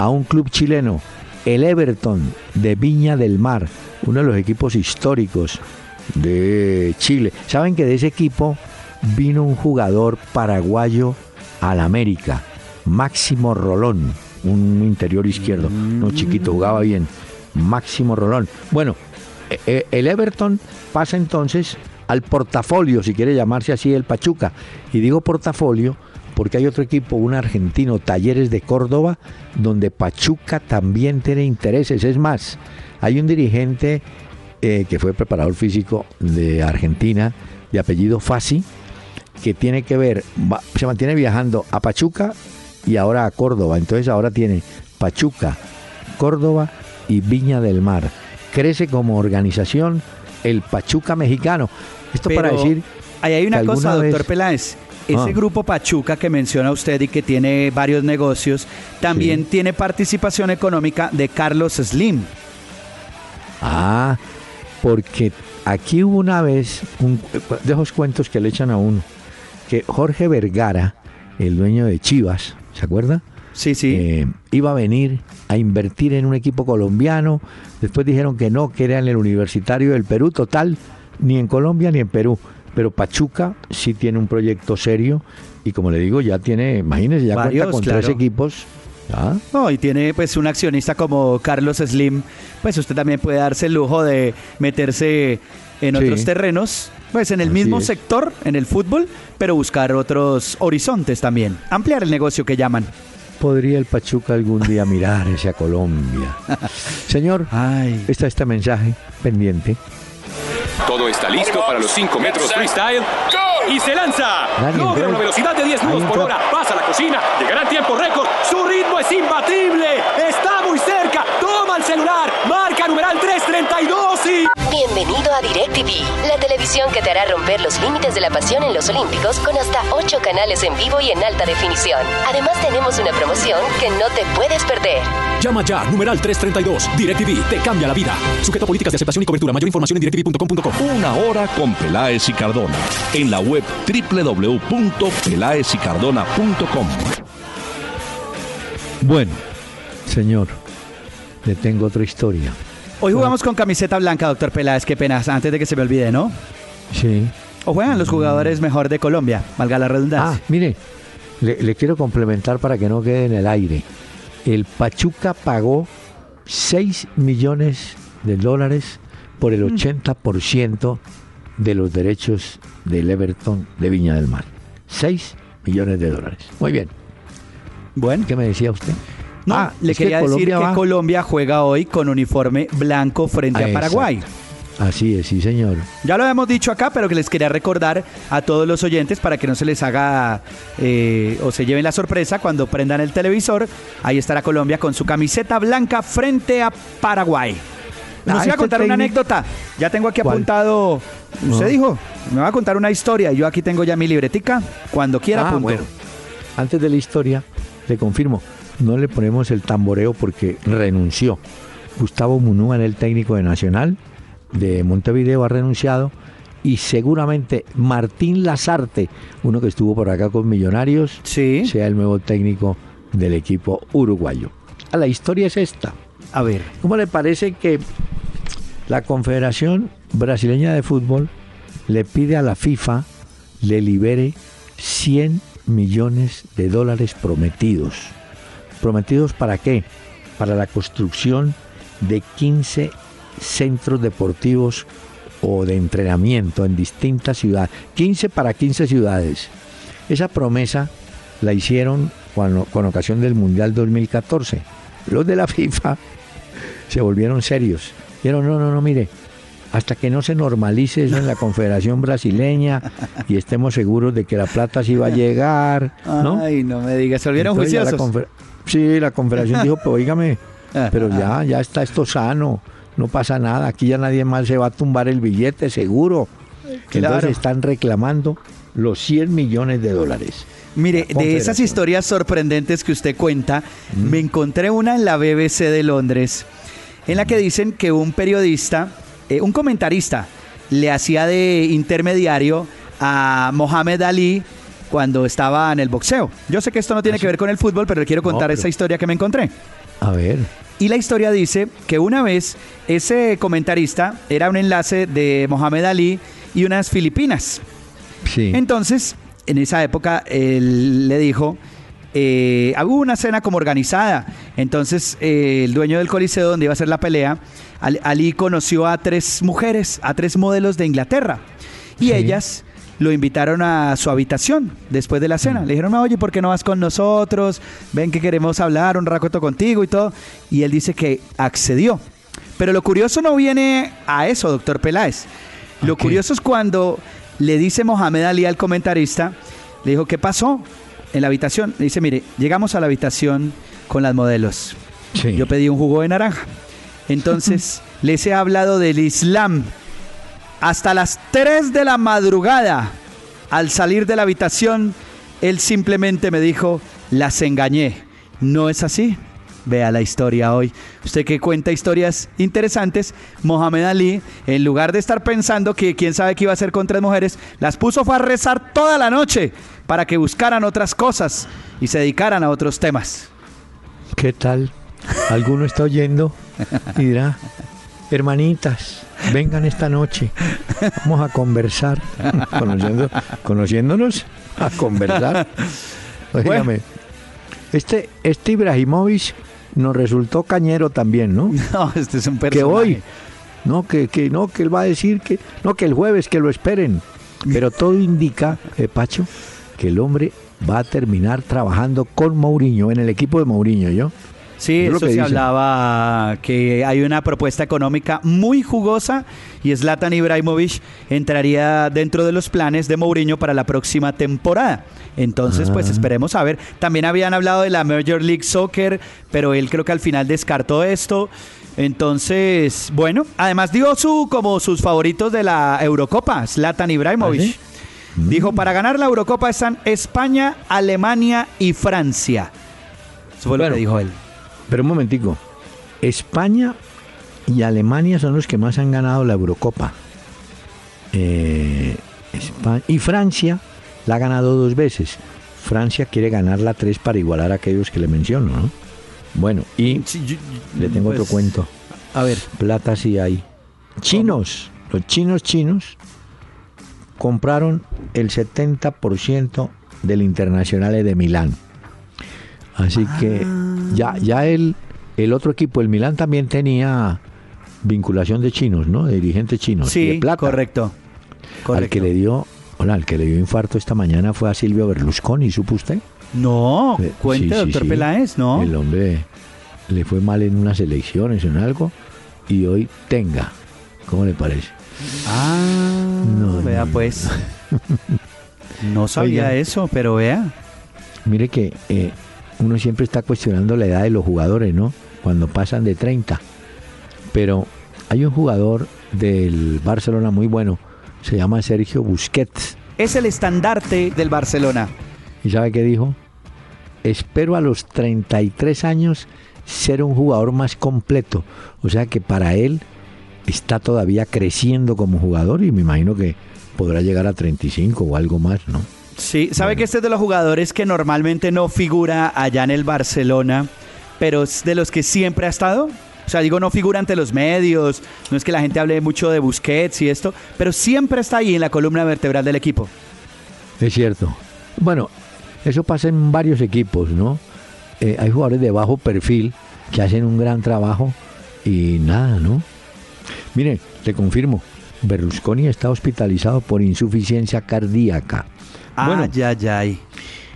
a un club chileno, el Everton de Viña del Mar, uno de los equipos históricos de Chile. ¿Saben que de ese equipo vino un jugador paraguayo al América, Máximo Rolón, un interior izquierdo, no chiquito, jugaba bien, Máximo Rolón. Bueno, el Everton pasa entonces al portafolio, si quiere llamarse así, el Pachuca. Y digo portafolio porque hay otro equipo, un argentino, Talleres de Córdoba, donde Pachuca también tiene intereses. Es más, hay un dirigente eh, que fue preparador físico de Argentina, de apellido Fassi, que tiene que ver, se mantiene viajando a Pachuca y ahora a Córdoba. Entonces ahora tiene Pachuca, Córdoba y Viña del Mar. Crece como organización el Pachuca mexicano. Esto para decir... Ahí hay una cosa, doctor vez- Peláez. Ese Ah. grupo Pachuca que menciona usted y que tiene varios negocios, también Sí. tiene participación económica de Carlos Slim. Ah, porque aquí hubo una vez, un, de esos cuentos que le echan a uno, que Jorge Vergara, el dueño de Chivas, ¿se acuerda? Sí, sí. Eh, iba a venir a invertir en un equipo colombiano. Después dijeron que no, que era en el Universitario del Perú. Total, ni en Colombia ni en Perú. Pero Pachuca sí tiene un proyecto serio y como le digo, ya tiene, imagínense, ya Varios, cuenta con claro. tres equipos. ¿ya? No, y tiene pues un accionista como Carlos Slim, pues usted también puede darse el lujo de meterse en Sí. otros terrenos, pues en el Así mismo es. sector, en el fútbol, pero buscar otros horizontes también, ampliar el negocio que llaman. ¿Podría el Pachuca algún día mirar hacia Colombia? <laughs> Señor, Ay. está este mensaje pendiente. Todo está listo para los 5 metros freestyle. ¡Y se lanza! Nadie Logra una velocidad de 10 Ahí nudos por hora. Pasa a la cocina. Llegará en tiempo récord. Su ritmo es imbatible. Está muy cerca. Toma el celular. Marca numeral 332 y... Bienvenido a DirecTV, la televisión que te hará romper los límites de la pasión en los Olímpicos con hasta 8 canales en vivo y en alta definición. Además tenemos una promoción que no te puedes perder. Llama ya, numeral 332. DirecTV te cambia la vida. Sujeto a políticas de aceptación y cobertura. Mayor información en directv.com.co. Una hora con Peláez y Cardona. En la web www.peláezicardona.com. Bueno, señor, le tengo otra historia. Hoy jugamos con camiseta blanca, doctor Peláez, qué pena, antes de que se me olvide, ¿no? Sí. O juegan los jugadores mejor de Colombia, valga la Ah, redundancia. mire, le, le quiero complementar para que no quede en el aire. El Pachuca pagó 6 millones de dólares por el 80% de los derechos del Everton de Viña del Mar. 6 millones de dólares. Muy bien. Bueno, ¿Qué me decía usted? No, Ah, le que quería decir que Colombia juega hoy con uniforme blanco frente a Ah, Paraguay. Así es, sí, señor. Ya lo habíamos dicho acá, pero que les quería recordar a todos los oyentes para que no se les haga eh, o se lleven la sorpresa cuando prendan el televisor. Ahí estará Colombia con su camiseta blanca frente a Paraguay. Nos Ah, iba a este contar una técnico- anécdota. Ya tengo aquí ¿Cuál? apuntado. Usted Ah. dijo, me va a contar una historia. Yo aquí tengo ya mi libretica. Cuando quiera, Ah, apunto. bueno. Antes de la historia, le confirmo, no le ponemos el tamboreo porque renunció. Gustavo Munúa, el técnico de Nacional de Montevideo, ha renunciado. Y seguramente Martín Lazarte, uno que estuvo por acá con Millonarios, Sí. sea el nuevo técnico del equipo uruguayo. Ah, La historia es esta. A ver. ¿Cómo le parece que la Confederación Brasileña de Fútbol le pide a la FIFA le libere 100 millones de dólares prometidos? ¿Prometidos para qué? Para la construcción de 15 centros deportivos o de entrenamiento en distintas ciudades. 15 para 15 ciudades. Esa promesa la hicieron cuando- con ocasión del Mundial 2014. Los de la <laughs> FIFA se volvieron serios. Dijeron, no, no, no, mire, hasta que no se normalice eso en la Confederación Brasileña y estemos seguros de que la plata sí va a llegar, <laughs> ¿no? Ay, no me digas. Se volvieron Entonces juiciosos. Sí, la Confederación dijo, pues <laughs> oígame, pero ya, ya está esto sano, no pasa nada, aquí ya nadie más se va a tumbar el billete, seguro. Claro. Entonces están reclamando los 100 millones de dólares. Mire, de esas historias sorprendentes que usted cuenta, me encontré una en la BBC de Londres, en la que dicen que un periodista, eh, un comentarista, le hacía de intermediario a Mohamed Ali cuando estaba en el boxeo. Yo sé que esto no tiene que ver con el fútbol, pero le quiero contar pero- esa historia que me encontré. A ver, Y la historia dice que una vez ese comentarista era un enlace de Mohamed Ali y unas filipinas. Sí. Entonces, en esa época, él le dijo, eh, hubo una cena como organizada. Entonces, eh, el dueño del coliseo donde iba a ser la pelea, Al- Ali conoció a tres mujeres, a tres modelos de Inglaterra. Y Sí. ellas lo invitaron a su habitación después de la cena. Le dijeron, oye, ¿por qué no vas con nosotros? Ven que queremos hablar un rato contigo y todo. Y él dice que accedió. Pero lo curioso no viene a eso, doctor Peláez. Lo curioso es cuando le dice Mohamed Ali al comentarista, le dijo, ¿qué pasó en la habitación? Le dice, mire, llegamos a la habitación con las modelos. Sí. Yo pedí un jugo de naranja. Entonces, <laughs> les he hablado del Islam hasta las 3 de la madrugada. Al salir de la habitación, él simplemente me dijo, las engañé. ¿No es así? Vea la historia hoy. Usted que cuenta historias interesantes, Mohamed Ali, en lugar de estar pensando que quién sabe qué iba a hacer con tres mujeres, las puso a rezar toda la noche para que buscaran otras cosas y se dedicaran a otros temas. ¿Qué tal? Alguno está oyendo y dirá, hermanitas, vengan esta noche, vamos a conversar, <laughs> Conociendo- conociéndonos, a conversar. Óigame, este, este Ibrahimovic nos resultó cañero también, ¿no? <laughs> No, este es un que personaje. hoy, no, que, que no, que él va a decir que, no, que el jueves que lo esperen. Pero todo indica, eh, Pacho, que el hombre va a terminar trabajando con Mourinho, en el equipo de Mourinho, ¿yo? Sí, eso se hablaba que hay una propuesta económica muy jugosa y Zlatan Ibrahimovic entraría dentro de los planes de Mourinho para la próxima temporada. Entonces, pues Ah. esperemos a ver. También habían hablado de la Major League Soccer, pero él creo que al final descartó esto. Entonces, bueno, además dio su como sus favoritos de la Eurocopa, Zlatan Ibrahimovic. ¿Ah, sí? Dijo, para ganar la Eurocopa están España, Alemania y Francia. Eso fue lo Bueno. que dijo él. Pero un momentico, España y Alemania son los que más han ganado la Eurocopa. Eh, Espa- y Francia la ha ganado dos veces. Francia quiere ganarla tres para igualar a aquellos que le menciono, ¿no? Bueno, y Sí, yo- le tengo otro pues, cuento. A ver. Plata sí hay. Chinos, los chinos chinos compraron el 70% del Internacional de Milán. Así que ya, ya el, el otro equipo, el Milán también tenía vinculación de chinos, ¿no? De dirigentes chinos. y de Sí, plata. correcto. Al que le dio, hola, al que le dio infarto esta mañana fue a Silvio Berlusconi, ¿supo usted? No, Eh, cuente, sí, sí, doctor sí. Peláez, ¿no? El hombre le fue mal en unas elecciones, en algo, y hoy tenga. ¿Cómo le parece? Ah, No, vea no, pues. No sabía eso, pero vea. Mire que eh, uno siempre está cuestionando la edad de los jugadores, ¿no? Cuando pasan de 30. Pero hay un jugador del Barcelona muy bueno, se llama Sergio Busquets. Es el estandarte del Barcelona. ¿Y sabe qué dijo? Espero a los 33 años ser un jugador más completo. O sea que para él está todavía creciendo como jugador y me imagino que podrá llegar a 35 o algo más, ¿no? Sí, sabe que este es de los jugadores que normalmente no figura allá en el Barcelona, pero es de los que siempre ha estado. O sea, digo, no figura ante los medios, no es que la gente hable mucho de Busquets y esto, pero siempre está ahí en la columna vertebral del equipo. Es cierto. Bueno, eso pasa en varios equipos, ¿no? Eh, hay jugadores de bajo perfil que hacen un gran trabajo y nada, ¿no? Mire, le confirmo, Berlusconi está hospitalizado por insuficiencia cardíaca. Bueno. Ay, ay, ay.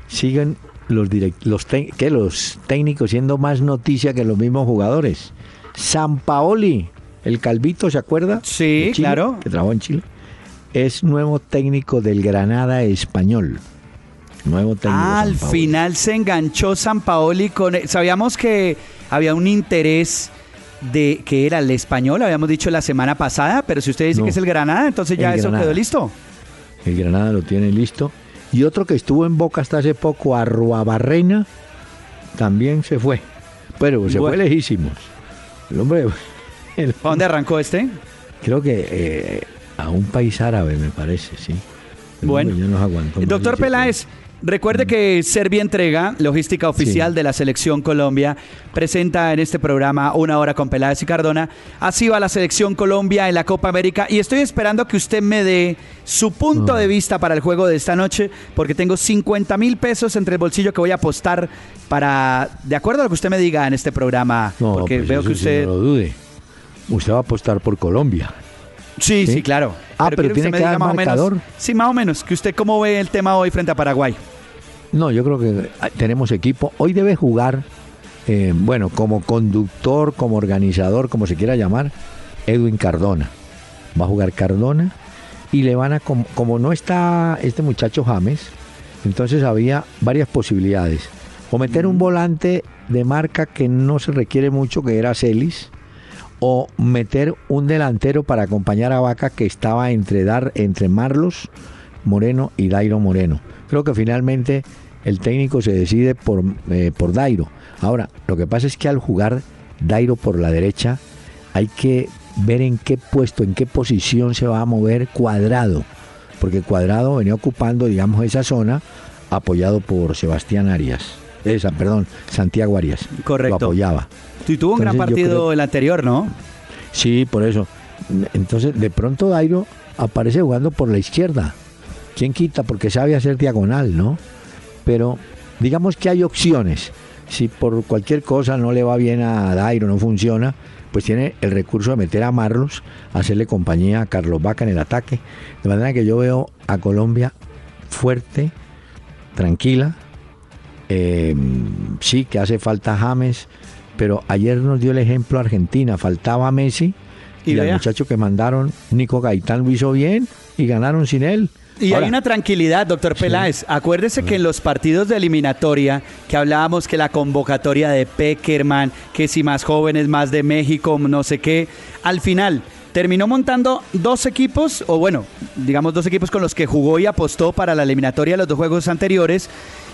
Siguen los, direct- los, técnicos siendo más noticia que los mismos jugadores. San Paoli, el calvito, ¿se acuerda? Sí, Chile, claro. Que trabajó en Chile. Es nuevo técnico del Granada español. Nuevo técnico. Ah, al final se enganchó San Paoli con... Sabíamos que había un interés de que era el español, habíamos dicho la semana pasada, pero si usted dice No. que es el Granada, entonces ya eso Granada. quedó listo. El Granada lo tiene listo. Y otro que estuvo en Boca hasta hace poco, Arruabarrena, también se fue. Pero se Bueno. fue lejísimos. El hombre, <laughs> el- ¿Para dónde arrancó este? creo que eh, a un país árabe, me parece, sí. El Bueno. nos aguantó más Doctor. Peláez, Recuerde que Serbia Entrega, logística oficial de la Selección Colombia, presenta en este programa Una Hora con Peláez y Cardona. Así va la Selección Colombia en la Copa América y estoy esperando que usted me dé su punto de vista para el juego de esta noche, porque tengo 50 mil pesos entre el bolsillo que voy a apostar para, de acuerdo a lo que usted me diga en este programa, porque pues veo que usted... no lo dude. Usted va a apostar por Colombia. Sí, sí, claro. Ah, pero, tiene que, dar marcador. sí, más o menos. Que usted cómo ve el tema hoy frente a Paraguay. No, yo creo que ah, tenemos equipo. Hoy debe jugar, eh, bueno, como conductor, como organizador, como se quiera llamar, Edwin Cardona. Va a jugar Cardona y le van a, como, como no está este muchacho James, entonces había varias posibilidades. O meter un volante de marca que no se requiere mucho, que era Celis, o meter un delantero para acompañar a Vaca que estaba entre, dar, entre Marlos Moreno y Dairo Moreno. Creo que finalmente el técnico se decide por, eh, por Dairo. Ahora, lo que pasa es que al jugar Dairo por la derecha, hay que ver en qué puesto, en qué posición se va a mover Cuadrado, porque Cuadrado venía ocupando, digamos, esa zona apoyado por Sebastián Arias. Esa, perdón, Santiago Arias. Correcto. Lo apoyaba. Y tuvo un gran partido el anterior, ¿no? Sí, por eso. Entonces, de pronto Dairo aparece jugando por la izquierda. ¿Quién quita? Porque sabe hacer diagonal, ¿no? Pero digamos que hay opciones. Si por cualquier cosa no le va bien a Dairo, no funciona, pues tiene el recurso de meter a Marlos, hacerle compañía a Carlos Vaca en el ataque. De manera que yo veo a Colombia fuerte, tranquila. Eh, sí que hace falta James, pero ayer nos dio el ejemplo Argentina, faltaba Messi y, el muchacho que mandaron, Nico Gaitán, lo hizo bien y ganaron sin él. Y hay una tranquilidad, doctor Peláez. Acuérdese que en los partidos de eliminatoria, que hablábamos que la convocatoria de Peckerman, que si más jóvenes, más de México, no sé qué, al final terminó montando dos equipos, o bueno, digamos dos equipos con los que jugó y apostó para la eliminatoria de los dos juegos anteriores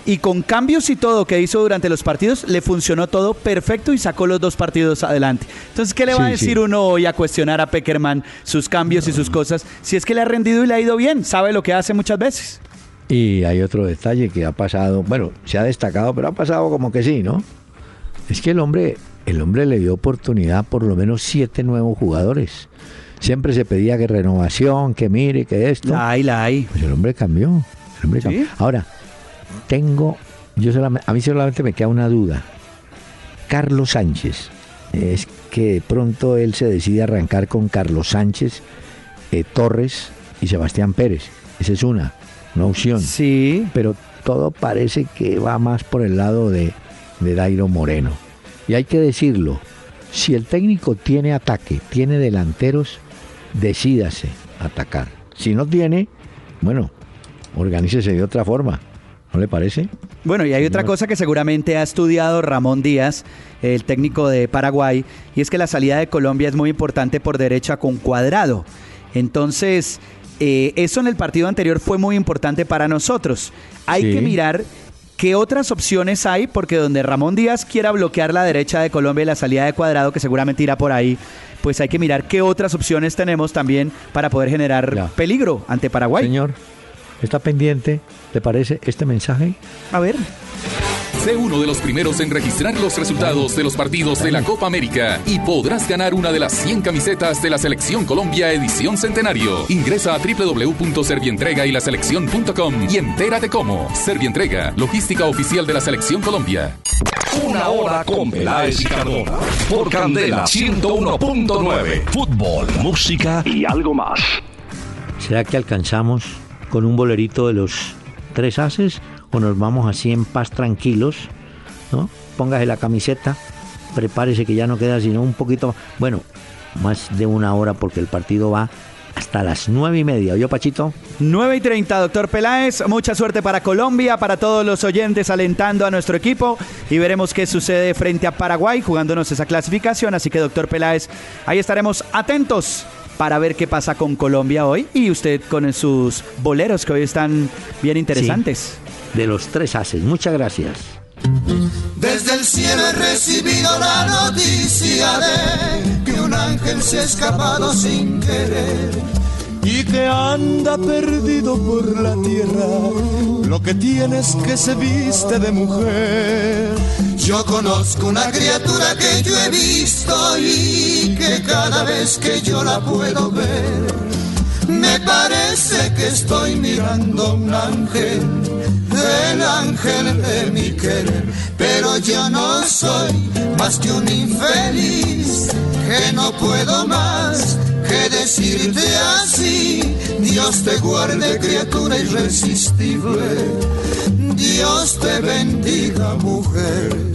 y con cambios y todo que hizo durante los partidos, le funcionó todo perfecto y sacó los dos partidos adelante. Entonces, ¿qué le va a decir uno hoy a cuestionar a Peckerman sus cambios y sus cosas? Si es que le ha rendido y le ha ido bien, sabe lo que hace muchas veces. Y hay otro detalle que ha pasado, bueno, se ha destacado, pero ha pasado como que sí, ¿no? Es que el hombre, el hombre le dio oportunidad por lo menos siete nuevos jugadores. Siempre se pedía que renovación, que mire, que esto. La hay, la hay. Pues el hombre cambió. El hombre cambió. Ahora, tengo, yo solamente, a mí solamente me queda una duda. Carlos Sánchez, es que de pronto él se decide arrancar con Carlos Sánchez, eh, Torres y Sebastián Pérez. Esa es una, una opción. Sí. Pero todo parece que va más por el lado de, de Dairo Moreno. Y hay que decirlo, si el técnico tiene ataque, tiene delanteros, decídase atacar. Si no tiene, bueno, organícese de otra forma. ¿No le parece? Bueno, y hay otra cosa que seguramente ha estudiado Ramón Díaz, el técnico de Paraguay, y es que la salida de Colombia es muy importante por derecha con cuadrado. Entonces, eh, eso en el partido anterior fue muy importante para nosotros. Hay que mirar qué otras opciones hay, porque donde Ramón Díaz quiera bloquear la derecha de Colombia y la salida de cuadrado, que seguramente irá por ahí, pues hay que mirar qué otras opciones tenemos también para poder generar peligro ante Paraguay. Señor, está pendiente, ¿te parece este mensaje? A ver. Sé uno de los primeros en registrar los resultados de los partidos de la Copa América y podrás ganar una de las 100 camisetas de la Selección Colombia edición centenario. Ingresa a www.servientrega y la y entérate cómo. Servientrega, logística oficial de la Selección Colombia. Una hora con Peláez y Cardona. Por Candela 101.9. Fútbol, música y algo más. ¿Será que alcanzamos con un bolerito de los tres haces o nos vamos así en paz tranquilos? ¿no? Póngase la camiseta, prepárese que ya no queda sino un poquito, bueno, más de una hora porque el partido va hasta las nueve y media. ¿Yo, Pachito? 9 y 30, doctor Peláez. Mucha suerte para Colombia, para todos los oyentes alentando a nuestro equipo y veremos qué sucede frente a Paraguay jugándonos esa clasificación. Así que, doctor Peláez, ahí estaremos atentos para ver qué pasa con Colombia hoy y usted con sus boleros que hoy están bien interesantes. de los tres haces. Muchas gracias. Desde el cielo he recibido la noticia de que un ángel se ha escapado sin querer y que anda perdido por la tierra lo que tienes que se viste de mujer. Yo conozco una criatura que yo he visto y que cada vez que yo la puedo ver, me parece que estoy mirando un ángel, el ángel de mi querer, pero yo no soy más que un infeliz, que no puedo más que decirte así. Dios te guarde, criatura irresistible. Dios te bendiga, mujer.